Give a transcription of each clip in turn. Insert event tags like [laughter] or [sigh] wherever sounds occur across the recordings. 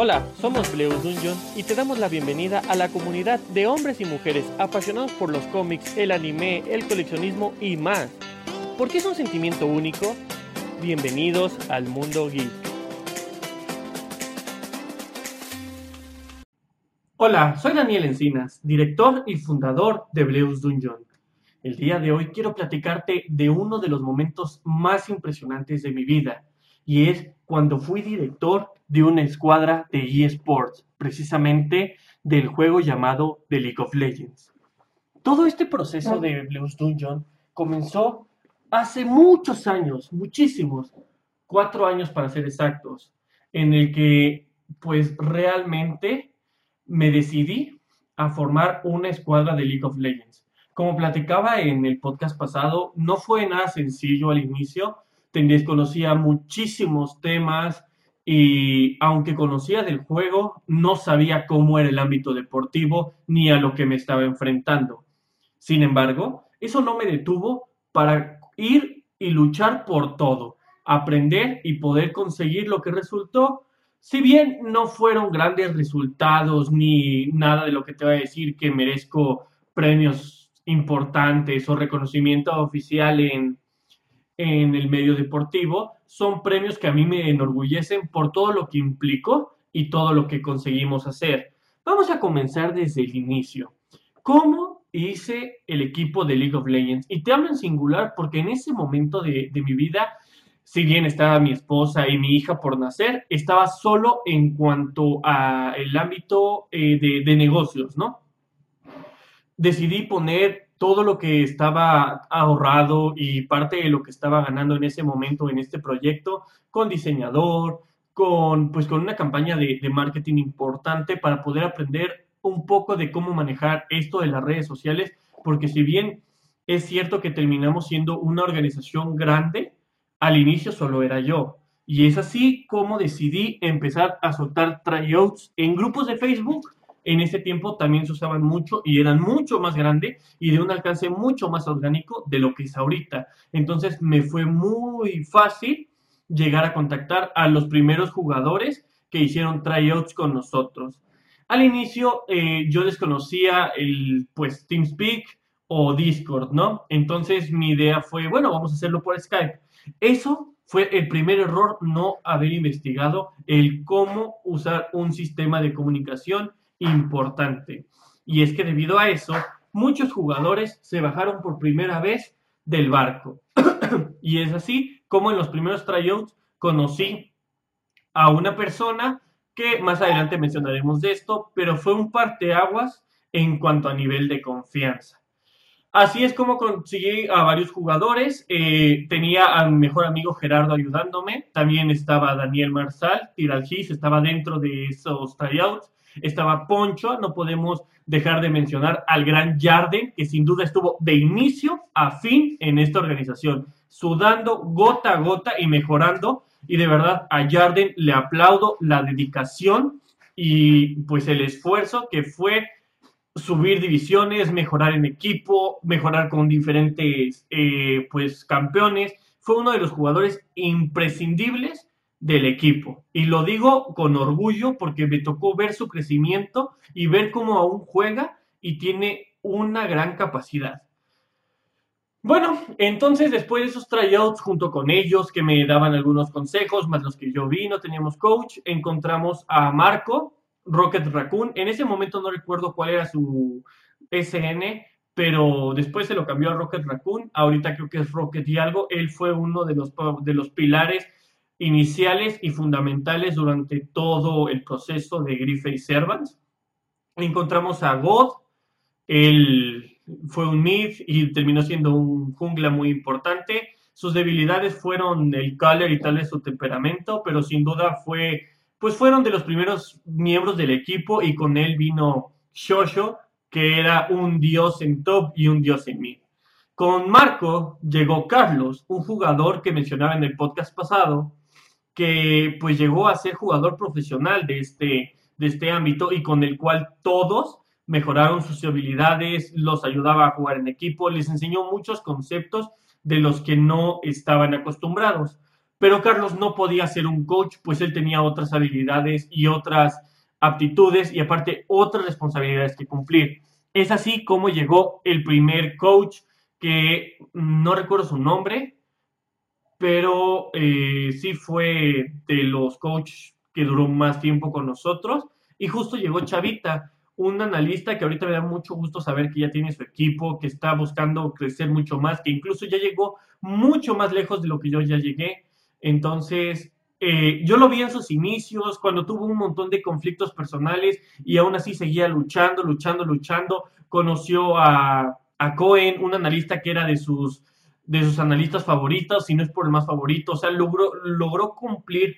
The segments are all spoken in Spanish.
Hola, somos Bleus Dungeon y te damos la bienvenida a la comunidad de hombres y mujeres apasionados por los cómics, el anime, el coleccionismo y más. ¿Por qué es un sentimiento único? Bienvenidos al mundo geek. Hola, soy Daniel Encinas, director y fundador de Bleus Dungeon. El día de hoy quiero platicarte de uno de los momentos más impresionantes de mi vida, y es cuando fui director de una escuadra de eSports, precisamente del juego llamado The League of Legends. Todo este proceso de Blues Dungeon comenzó hace muchos años, muchísimos, cuatro años para ser exactos, en el que pues realmente me decidí a formar una escuadra de League of Legends. Como platicaba en el podcast pasado, no fue nada sencillo al inicio, desconocía muchísimos temas y aunque conocía del juego, no sabía cómo era el ámbito deportivo ni a lo que me estaba enfrentando. Sin embargo, eso no me detuvo para ir y luchar por todo, aprender y poder conseguir lo que resultó. Si bien no fueron grandes resultados ni nada de lo que te voy a decir que merezco premios importantes o reconocimiento oficial en, en el medio deportivo, son premios que a mí me enorgullecen por todo lo que implicó y todo lo que conseguimos hacer. Vamos a comenzar desde el inicio. ¿Cómo hice el equipo de League of Legends? Y te hablo en singular porque en ese momento de, mi vida, si bien estaba mi esposa y mi hija por nacer, estaba solo en cuanto a el ámbito eh, de, de negocios, ¿no? Decidí poner todo lo que estaba ahorrado y parte de lo que estaba ganando en ese momento en este proyecto con diseñador, con, pues, con una campaña de, de marketing importante para poder aprender un poco de cómo manejar esto de las redes sociales, porque si bien es cierto que terminamos siendo una organización grande, al inicio solo era yo. Y es así como decidí empezar a soltar tryouts en grupos de Facebook en ese tiempo también se usaban mucho y eran mucho más grandes y de un alcance mucho más orgánico de lo que es ahorita. Entonces me fue muy fácil llegar a contactar a los primeros jugadores que hicieron tryouts con nosotros. Al inicio eh, yo desconocía el pues TeamSpeak o Discord, ¿no? Entonces mi idea fue, bueno, vamos a hacerlo por Skype. Eso fue el primer error no haber investigado el cómo usar un sistema de comunicación importante. Y es que debido a eso, muchos jugadores se bajaron por primera vez del barco. [clears throat] y es así como en los primeros tryouts conocí a una persona que más adelante mencionaremos de esto, pero fue un parteaguas en cuanto a nivel de confianza. Así es como conseguí a varios jugadores. Eh, tenía a mi mejor amigo Gerardo ayudándome. También estaba Daniel Marsal, Tiralgis, estaba dentro de esos tryouts estaba Poncho, no podemos dejar de mencionar al gran Yarden, que sin duda estuvo de inicio a fin en esta organización, sudando gota a gota y mejorando. Y de verdad a Yarden le aplaudo la dedicación y pues el esfuerzo que fue subir divisiones, mejorar en equipo, mejorar con diferentes eh, pues campeones. Fue uno de los jugadores imprescindibles del equipo. Y lo digo con orgullo porque me tocó ver su crecimiento y ver cómo aún juega y tiene una gran capacidad. Bueno, entonces después de esos tryouts junto con ellos que me daban algunos consejos, más los que yo vi, no teníamos coach, encontramos a Marco, Rocket Raccoon. En ese momento no recuerdo cuál era su SN, pero después se lo cambió a Rocket Raccoon. Ahorita creo que es Rocket y algo. Él fue uno de los, de los pilares iniciales y fundamentales durante todo el proceso de Griffey y Servants. Encontramos a God, él fue un mid y terminó siendo un jungla muy importante. Sus debilidades fueron el color y tal vez su temperamento, pero sin duda fue, pues fueron de los primeros miembros del equipo y con él vino Shosho, que era un dios en top y un dios en mid. Con Marco llegó Carlos, un jugador que mencionaba en el podcast pasado, que pues llegó a ser jugador profesional de este, de este ámbito y con el cual todos mejoraron sus habilidades, los ayudaba a jugar en equipo, les enseñó muchos conceptos de los que no estaban acostumbrados. pero Carlos no podía ser un coach, pues él tenía otras habilidades y otras aptitudes y aparte otras responsabilidades que cumplir. Es así como llegó el primer coach que no recuerdo su nombre, pero eh, sí fue de los coaches que duró más tiempo con nosotros. Y justo llegó Chavita, un analista que ahorita me da mucho gusto saber que ya tiene su equipo, que está buscando crecer mucho más, que incluso ya llegó mucho más lejos de lo que yo ya llegué. Entonces, eh, yo lo vi en sus inicios, cuando tuvo un montón de conflictos personales y aún así seguía luchando, luchando, luchando. Conoció a, a Cohen, un analista que era de sus de sus analistas favoritos, si no es por el más favorito. O sea, logró, logró cumplir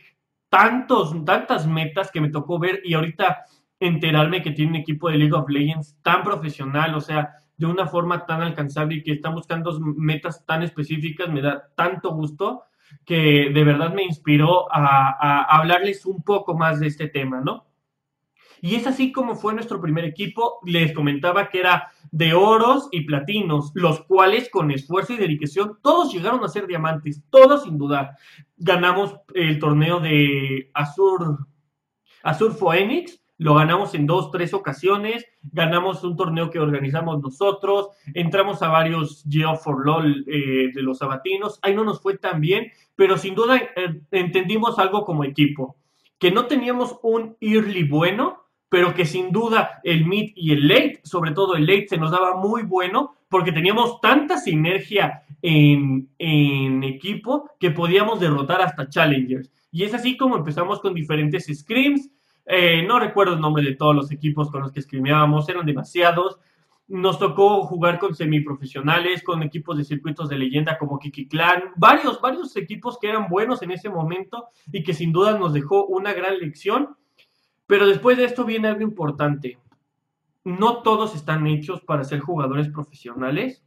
tantos, tantas metas que me tocó ver y ahorita enterarme que tiene un equipo de League of Legends tan profesional, o sea, de una forma tan alcanzable y que están buscando metas tan específicas, me da tanto gusto que de verdad me inspiró a, a hablarles un poco más de este tema, ¿no? Y es así como fue nuestro primer equipo. Les comentaba que era de oros y platinos, los cuales con esfuerzo y dedicación todos llegaron a ser diamantes, todos sin dudar. Ganamos el torneo de Azur, Azur Phoenix, lo ganamos en dos, tres ocasiones, ganamos un torneo que organizamos nosotros, entramos a varios Geo for LOL eh, de los sabatinos, ahí no nos fue tan bien, pero sin duda eh, entendimos algo como equipo, que no teníamos un early bueno, pero que sin duda el mid y el late, sobre todo el late, se nos daba muy bueno porque teníamos tanta sinergia en, equipo que podíamos derrotar hasta challengers. Y es así como empezamos con diferentes scrims. Eh, no recuerdo el nombre de todos los equipos con los que scrimeábamos, eran demasiados. Nos tocó jugar con semiprofesionales, con equipos de circuitos de leyenda como Kiki Clan, varios, varios equipos que eran buenos en ese momento y que sin duda nos dejó una gran lección pero después de esto viene algo importante. No todos están hechos para ser jugadores profesionales.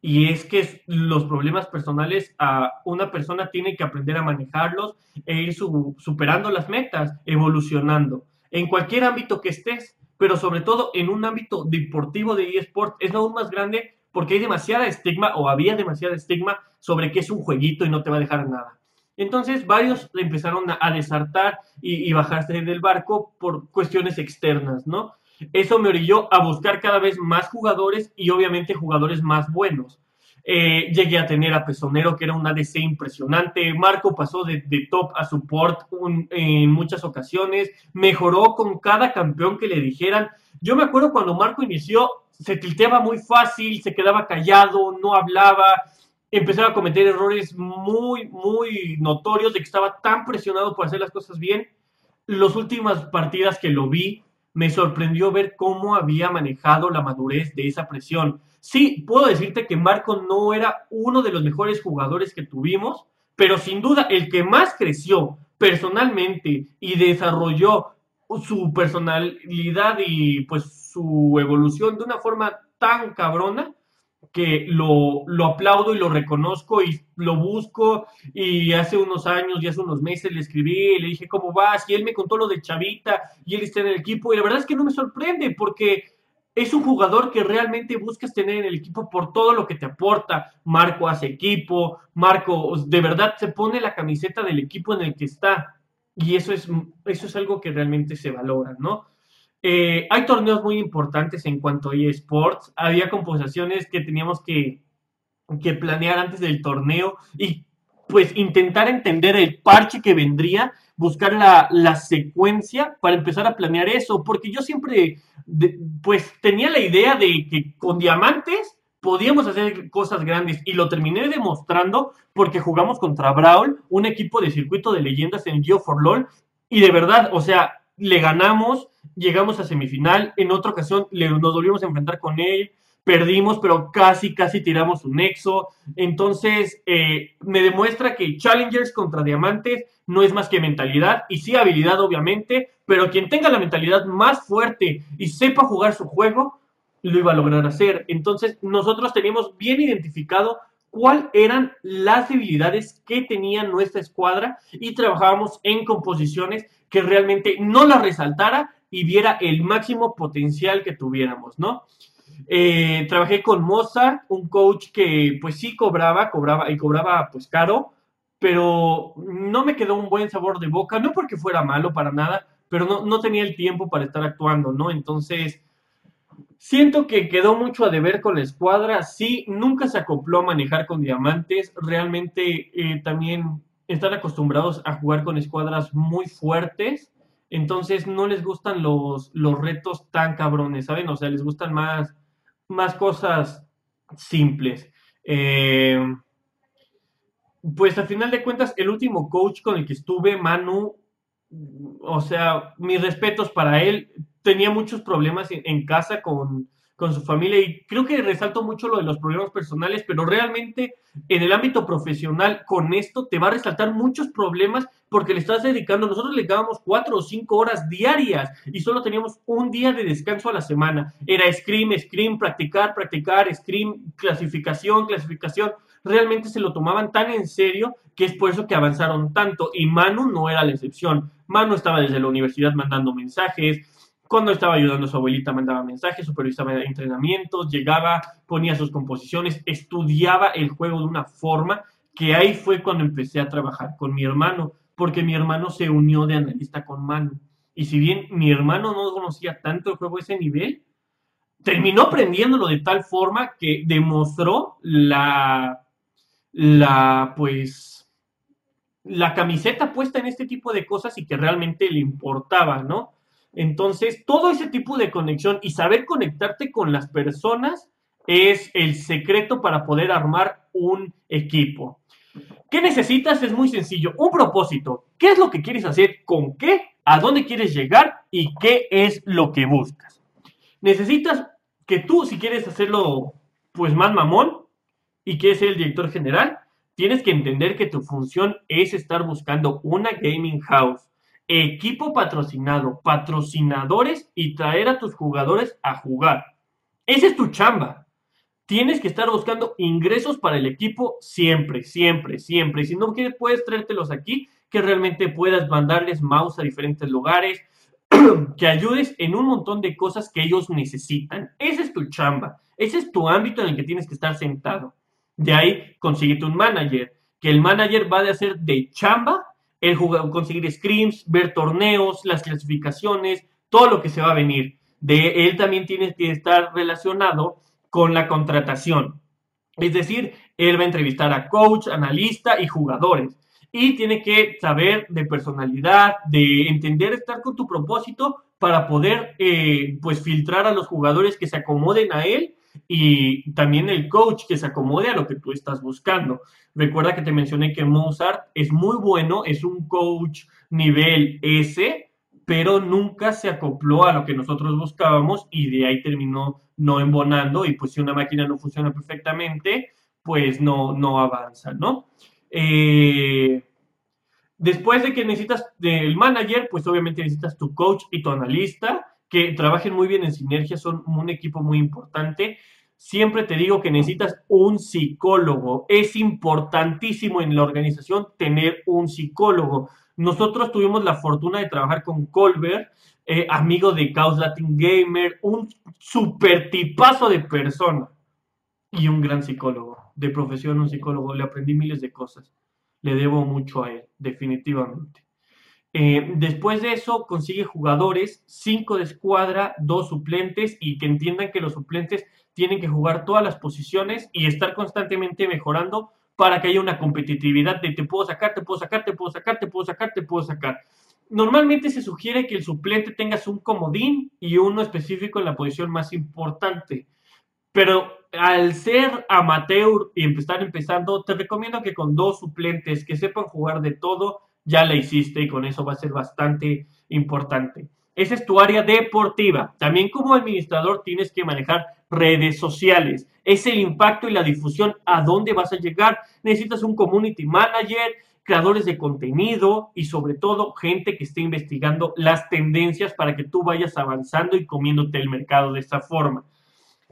Y es que los problemas personales a una persona tiene que aprender a manejarlos e ir superando las metas, evolucionando. En cualquier ámbito que estés, pero sobre todo en un ámbito deportivo de eSport, es aún más grande porque hay demasiada estigma o había demasiada estigma sobre que es un jueguito y no te va a dejar nada. Entonces varios empezaron a, desartar y, bajarse del barco por cuestiones externas, ¿no? Eso me orilló a buscar cada vez más jugadores y obviamente jugadores más buenos. Eh, llegué a tener a Pesonero, que era un ADC impresionante. Marco pasó de, top a support en muchas ocasiones. Mejoró con cada campeón que le dijeran. Yo me acuerdo cuando Marco inició, se tilteaba muy fácil, se quedaba callado, no hablaba empezaba a cometer errores muy, muy notorios de que estaba tan presionado por hacer las cosas bien. Las últimas partidas que lo vi, me sorprendió ver cómo había manejado la madurez de esa presión. Sí, puedo decirte que Marco no era uno de los mejores jugadores que tuvimos, pero sin duda el que más creció personalmente y desarrolló su personalidad y pues su evolución de una forma tan cabrona que lo, lo, aplaudo y lo reconozco y lo busco y hace unos años y hace unos meses le escribí y le dije cómo vas y él me contó lo de Chavita y él está en el equipo y la verdad es que no me sorprende porque es un jugador que realmente buscas tener en el equipo por todo lo que te aporta. Marco hace equipo, Marco de verdad se pone la camiseta del equipo en el que está y eso es, eso es algo que realmente se valora, ¿no? Eh, hay torneos muy importantes en cuanto a eSports. Había composiciones que teníamos que, planear antes del torneo y pues intentar entender el parche que vendría, buscar la, la, secuencia para empezar a planear eso, porque yo siempre pues tenía la idea de que con diamantes podíamos hacer cosas grandes y lo terminé demostrando porque jugamos contra Brawl, un equipo de circuito de leyendas en Geo for LOL y de verdad, o sea, le ganamos, llegamos a semifinal, en otra ocasión le, nos volvimos a enfrentar con él, perdimos, pero casi, casi tiramos un nexo. Entonces, eh, me demuestra que Challengers contra Diamantes no es más que mentalidad, y sí habilidad, obviamente, pero quien tenga la mentalidad más fuerte y sepa jugar su juego, lo iba a lograr hacer. Entonces, nosotros teníamos bien identificado cuáles eran las debilidades que tenía nuestra escuadra y trabajábamos en composiciones que realmente no la resaltara y viera el máximo potencial que tuviéramos, ¿no? Eh, trabajé con Mozart, un coach que pues sí cobraba, cobraba y cobraba pues caro, pero no me quedó un buen sabor de boca, no porque fuera malo para nada, pero no, no tenía el tiempo para estar actuando, ¿no? Entonces, siento que quedó mucho a deber con la escuadra, sí, nunca se acopló a manejar con diamantes, realmente eh, también están acostumbrados a jugar con escuadras muy fuertes, entonces no les gustan los, los retos tan cabrones, ¿saben? O sea, les gustan más, más cosas simples. Eh, pues al final de cuentas, el último coach con el que estuve, Manu, o sea, mis respetos para él, tenía muchos problemas en, casa con, con, su familia y creo que resalto mucho lo de los problemas personales, pero realmente en el ámbito profesional con esto te va a resaltar muchos problemas porque le estás dedicando, nosotros le dábamos cuatro o cinco horas diarias y solo teníamos un día de descanso a la semana. Era scream, scream, practicar, practicar, scream, clasificación, clasificación realmente se lo tomaban tan en serio que es por eso que avanzaron tanto. Y Manu no era la excepción. Manu estaba desde la universidad mandando mensajes. Cuando estaba ayudando a su abuelita mandaba mensajes, supervisaba entrenamientos, llegaba, ponía sus composiciones, estudiaba el juego de una forma que ahí fue cuando empecé a trabajar con mi hermano, porque mi hermano se unió de analista con Manu. Y si bien mi hermano no conocía tanto el juego a ese nivel, terminó aprendiéndolo de tal forma que demostró la, la, pues, la camiseta puesta en este tipo de cosas y que realmente le importaba, ¿no? Entonces, todo ese tipo de conexión y saber conectarte con las personas es el secreto para poder armar un equipo. ¿Qué necesitas? Es muy sencillo. Un propósito. ¿Qué es lo que quieres hacer? ¿Con qué? ¿A dónde quieres llegar? ¿Y qué es lo que buscas? Necesitas que tú, si quieres hacerlo, pues más mamón, y quieres ser el director general, tienes que entender que tu función es estar buscando una gaming house, equipo patrocinado, patrocinadores y traer a tus jugadores a jugar. Esa es tu chamba. Tienes que estar buscando ingresos para el equipo siempre, siempre, siempre. Si no quieres, puedes traértelos aquí, que realmente puedas mandarles mouse a diferentes lugares, [clears throat] que ayudes en un montón de cosas que ellos necesitan. Esa es tu chamba. Ese es tu ámbito en el que tienes que estar sentado. De ahí consíguete un manager, que el manager va a hacer de chamba el jugador, conseguir screams, ver torneos, las clasificaciones, todo lo que se va a venir. De él también tiene que estar relacionado con la contratación. Es decir, él va a entrevistar a coach, analista y jugadores. Y tiene que saber de personalidad, de entender estar con tu propósito para poder eh, pues filtrar a los jugadores que se acomoden a él y también el coach que se acomode a lo que tú estás buscando. Recuerda que te mencioné que Mozart es muy bueno, es un coach nivel S, pero nunca se acopló a lo que nosotros buscábamos y de ahí terminó no embonando y pues si una máquina no funciona perfectamente, pues no, no avanza, ¿no? Eh, después de que necesitas del manager, pues obviamente necesitas tu coach y tu analista que trabajen muy bien en sinergia, son un equipo muy importante. Siempre te digo que necesitas un psicólogo. Es importantísimo en la organización tener un psicólogo. Nosotros tuvimos la fortuna de trabajar con Colbert, eh, amigo de Chaos Latin Gamer, un super tipazo de persona y un gran psicólogo, de profesión un psicólogo. Le aprendí miles de cosas. Le debo mucho a él, definitivamente. Eh, después de eso, consigue jugadores, cinco de escuadra, dos suplentes y que entiendan que los suplentes tienen que jugar todas las posiciones y estar constantemente mejorando para que haya una competitividad de te puedo sacar, te puedo sacar, te puedo sacar, te puedo sacar, te puedo sacar. Normalmente se sugiere que el suplente tengas un comodín y uno específico en la posición más importante. Pero al ser amateur y empezar empezando, te recomiendo que con dos suplentes que sepan jugar de todo, ya la hiciste y con eso va a ser bastante importante. Esa es tu área deportiva. También como administrador tienes que manejar redes sociales. Es el impacto y la difusión a dónde vas a llegar. Necesitas un community manager, creadores de contenido y sobre todo gente que esté investigando las tendencias para que tú vayas avanzando y comiéndote el mercado de esta forma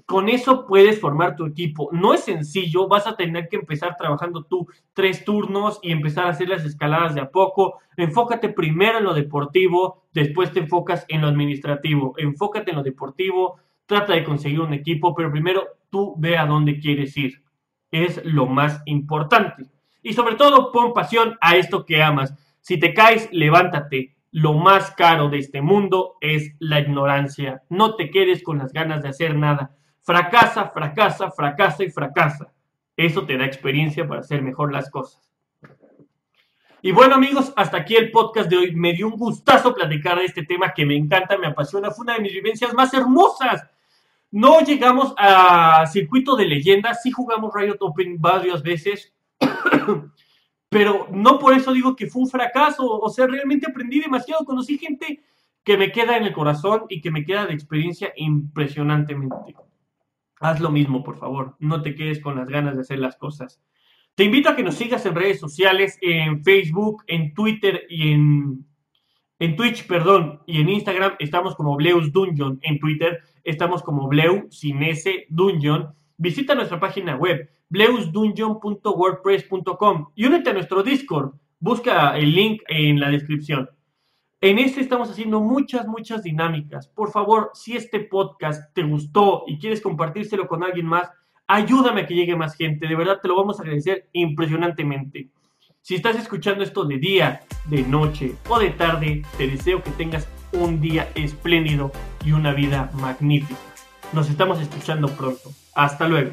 con eso puedes formar tu equipo. No es sencillo, vas a tener que empezar trabajando tú tres turnos y empezar a hacer las escaladas de a poco. Enfócate primero en lo deportivo, después te enfocas en lo administrativo. Enfócate en lo deportivo, trata de conseguir un equipo, pero primero tú ve a dónde quieres ir. Es lo más importante. y sobre todo pon pasión a esto que amas. Si te caes, levántate. Lo más caro de este mundo es la ignorancia. No te quedes con las ganas de hacer nada. Fracasa, fracasa, fracasa y fracasa. Eso te da experiencia para hacer mejor las cosas. Y bueno amigos, hasta aquí el podcast de hoy. Me dio un gustazo platicar de este tema que me encanta, me apasiona. Fue una de mis vivencias más hermosas. No llegamos a circuito de leyendas, sí jugamos Riot Open varias veces, [coughs] pero no por eso digo que fue un fracaso, o sea, realmente aprendí demasiado, conocí gente que me queda en el corazón y que me queda de experiencia impresionantemente. Haz lo mismo, por favor, no te quedes con las ganas de hacer las cosas. Te invito a que nos sigas en redes sociales, en Facebook, en Twitter y en, en Twitch, perdón, y en Instagram estamos como Bleus Dungeon, en Twitter estamos como Bleu sin S Dungeon. Visita nuestra página web bleusdungeon.wordpress.com y únete a nuestro Discord. Busca el link en la descripción. En este estamos haciendo muchas, muchas dinámicas. Por favor, si este podcast te gustó y quieres compartírselo con alguien más, ayúdame a que llegue más gente. De verdad te lo vamos a agradecer impresionantemente. Si estás escuchando esto de día, de noche o de tarde, te deseo que tengas un día espléndido y una vida magnífica. Nos estamos escuchando pronto. Hasta luego.